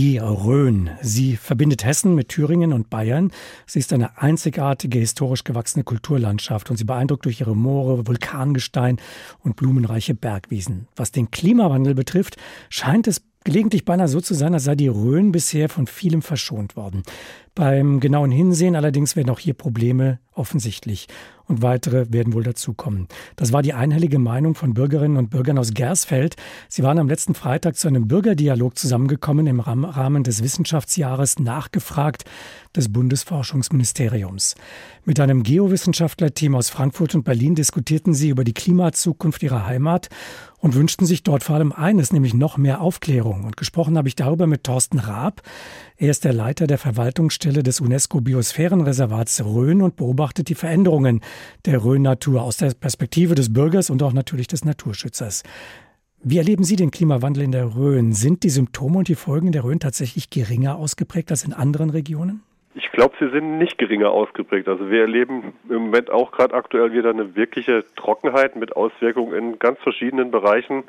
Die Rhön. Sie verbindet Hessen mit Thüringen und Bayern. Sie ist eine einzigartige, historisch gewachsene Kulturlandschaft und sie beeindruckt durch ihre Moore, Vulkangestein und blumenreiche Bergwiesen. Was den Klimawandel betrifft, scheint es gelegentlich beinahe so zu sein, als sei die Rhön bisher von vielem verschont worden. Beim genauen Hinsehen allerdings werden auch hier Probleme offensichtlich und weitere werden wohl dazukommen. Das war die einhellige Meinung von Bürgerinnen und Bürgern aus Gersfeld. Sie waren am letzten Freitag zu einem Bürgerdialog zusammengekommen im Rahmen des Wissenschaftsjahres nachgefragt des Bundesforschungsministeriums. Mit einem Geowissenschaftlerteam aus Frankfurt und Berlin diskutierten sie über die Klimazukunft ihrer Heimat und wünschten sich dort vor allem eines, nämlich noch mehr Aufklärung. Und gesprochen habe ich darüber mit Thorsten Raab. Er ist der Leiter der Verwaltungsstelle des UNESCO-Biosphärenreservats Rhön und beobachtet die Veränderungen der Rhön-Natur aus der Perspektive des Bürgers und auch natürlich des Naturschützers. Wie erleben Sie den Klimawandel in der Rhön? Sind die Symptome und die Folgen der Rhön tatsächlich geringer ausgeprägt als in anderen Regionen? Ich glaube, sie sind nicht geringer ausgeprägt. Also wir erleben im Moment auch gerade aktuell wieder eine wirkliche Trockenheit mit Auswirkungen in ganz verschiedenen Bereichen.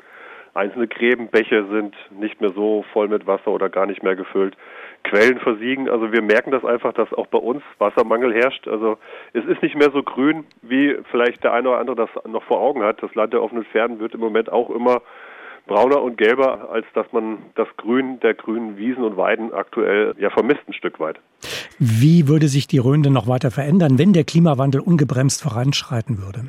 Einzelne Gräben, Bäche sind nicht mehr so voll mit Wasser oder gar nicht mehr gefüllt. Quellen versiegen. Also wir merken das einfach, dass auch bei uns Wassermangel herrscht. Also es ist nicht mehr so grün, wie vielleicht der eine oder andere das noch vor Augen hat. Das Land der offenen Pferden wird im Moment auch immer brauner und gelber, als dass man das Grün der grünen Wiesen und Weiden aktuell ja vermisst ein Stück weit. Wie würde sich die Rhön denn noch weiter verändern, wenn der Klimawandel ungebremst voranschreiten würde?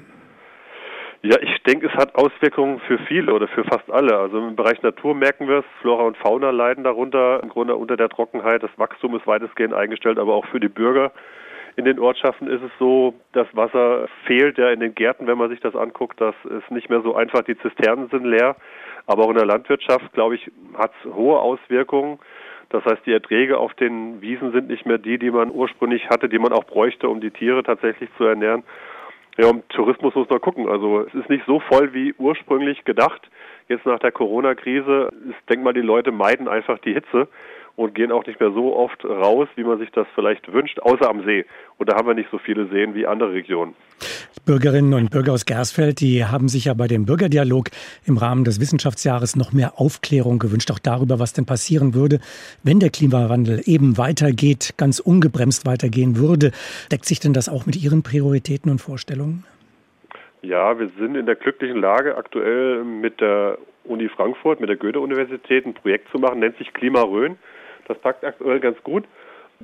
Ja, ich denke, es hat Auswirkungen für viele oder für fast alle. Also im Bereich Natur merken wir es, Flora und Fauna leiden darunter, im Grunde unter der Trockenheit. Das Wachstum ist weitestgehend eingestellt, aber auch für die Bürger in den Ortschaften ist es so, das Wasser fehlt ja in den Gärten, wenn man sich das anguckt. Das ist nicht mehr so einfach, die Zisternen sind leer. Aber auch in der Landwirtschaft, glaube ich, hat es hohe Auswirkungen. Das heißt, die Erträge auf den Wiesen sind nicht mehr die, die man ursprünglich hatte, die man auch bräuchte, um die Tiere tatsächlich zu ernähren. Ja, um Tourismus muss man gucken. Also es ist nicht so voll wie ursprünglich gedacht. Jetzt nach der Corona-Krise, ich denke mal, die Leute meiden einfach die Hitze und gehen auch nicht mehr so oft raus, wie man sich das vielleicht wünscht, außer am See. Und da haben wir nicht so viele Seen wie andere Regionen. Bürgerinnen und Bürger aus Gersfeld, die haben sich ja bei dem Bürgerdialog im Rahmen des Wissenschaftsjahres noch mehr Aufklärung gewünscht, auch darüber, was denn passieren würde, wenn der Klimawandel eben weitergeht, ganz ungebremst weitergehen würde. Deckt sich denn das auch mit Ihren Prioritäten und Vorstellungen? Ja, wir sind in der glücklichen Lage, aktuell mit der Uni Frankfurt, mit der Goethe-Universität ein Projekt zu machen, nennt sich Klima Rhön. Das packt aktuell ganz gut,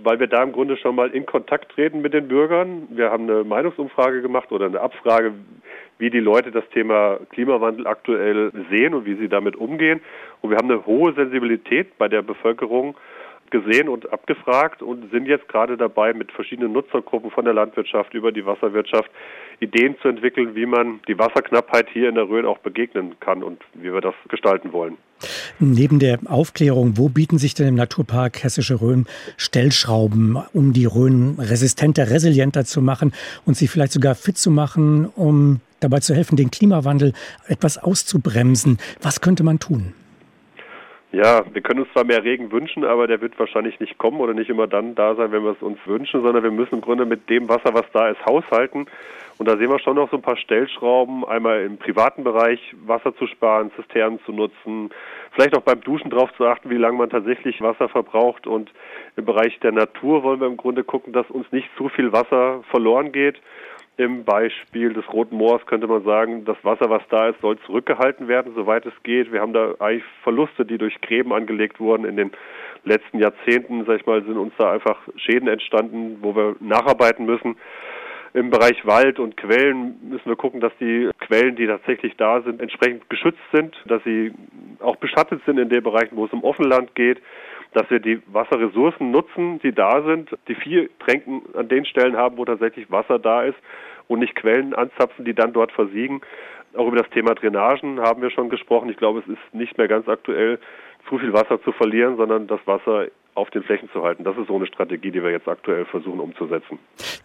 weil wir da im Grunde schon mal in Kontakt treten mit den Bürgern. Wir haben eine Meinungsumfrage gemacht oder eine Abfrage, wie die Leute das Thema Klimawandel aktuell sehen und wie sie damit umgehen. Und wir haben eine hohe Sensibilität bei der Bevölkerung gesehen und abgefragt und sind jetzt gerade dabei, mit verschiedenen Nutzergruppen von der Landwirtschaft über die Wasserwirtschaft Ideen zu entwickeln, wie man die Wasserknappheit hier in der Rhön auch begegnen kann und wie wir das gestalten wollen. Neben der Aufklärung, wo bieten sich denn im Naturpark Hessische Rhön Stellschrauben, um die Rhön resistenter, resilienter zu machen und sie vielleicht sogar fit zu machen, um dabei zu helfen, den Klimawandel etwas auszubremsen? Was könnte man tun? Ja, wir können uns zwar mehr Regen wünschen, aber der wird wahrscheinlich nicht kommen oder nicht immer dann da sein, wenn wir es uns wünschen, sondern wir müssen im Grunde mit dem Wasser, was da ist, haushalten. Und da sehen wir schon noch so ein paar Stellschrauben, einmal im privaten Bereich Wasser zu sparen, Zisternen zu nutzen, vielleicht auch beim Duschen darauf zu achten, wie lange man tatsächlich Wasser verbraucht. Und im Bereich der Natur wollen wir im Grunde gucken, dass uns nicht zu viel Wasser verloren geht. Im Beispiel des Roten Moors könnte man sagen, das Wasser, was da ist, soll zurückgehalten werden, soweit es geht. Wir haben da eigentlich Verluste, die durch Gräben angelegt wurden. In den letzten Jahrzehnten, sag ich mal, sind uns da einfach Schäden entstanden, wo wir nacharbeiten müssen. Im Bereich Wald und Quellen müssen wir gucken, dass die Quellen, die tatsächlich da sind, entsprechend geschützt sind, dass sie auch beschattet sind in den Bereichen, wo es um Offenland geht dass wir die Wasserressourcen nutzen, die da sind, die vier Tränken an den Stellen haben, wo tatsächlich Wasser da ist und nicht Quellen anzapfen, die dann dort versiegen. Auch über das Thema Drainagen haben wir schon gesprochen. Ich glaube, es ist nicht mehr ganz aktuell, zu viel Wasser zu verlieren, sondern das Wasser auf den Flächen zu halten. Das ist so eine Strategie, die wir jetzt aktuell versuchen umzusetzen.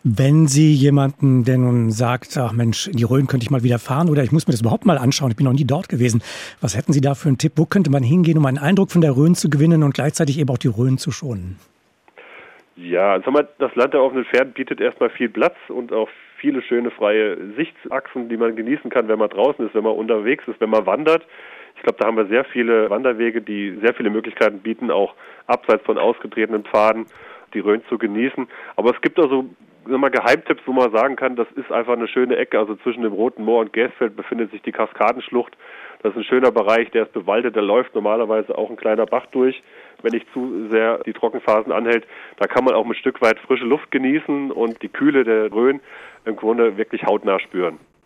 Wenn Sie jemanden, der nun sagt, ach Mensch, in die Rhön könnte ich mal wieder fahren oder ich muss mir das überhaupt mal anschauen, ich bin noch nie dort gewesen, was hätten Sie da für einen Tipp? Wo könnte man hingehen, um einen Eindruck von der Rhön zu gewinnen und gleichzeitig eben auch die Rhön zu schonen? Ja, sag mal, das Land der offenen Pferden bietet erstmal viel Platz und auch viele schöne freie Sichtachsen, die man genießen kann, wenn man draußen ist, wenn man unterwegs ist, wenn man wandert. Ich glaube, da haben wir sehr viele Wanderwege, die sehr viele Möglichkeiten bieten, auch abseits von ausgetretenen Pfaden die Rhön zu genießen. Aber es gibt also mal Geheimtipps, wo man sagen kann, das ist einfach eine schöne Ecke. Also zwischen dem Roten Moor und Gäsfeld befindet sich die Kaskadenschlucht. Das ist ein schöner Bereich, der ist bewaldet, da läuft normalerweise auch ein kleiner Bach durch, wenn nicht zu sehr die Trockenphasen anhält. Da kann man auch ein Stück weit frische Luft genießen und die Kühle der Rhön im Grunde wirklich hautnah spüren.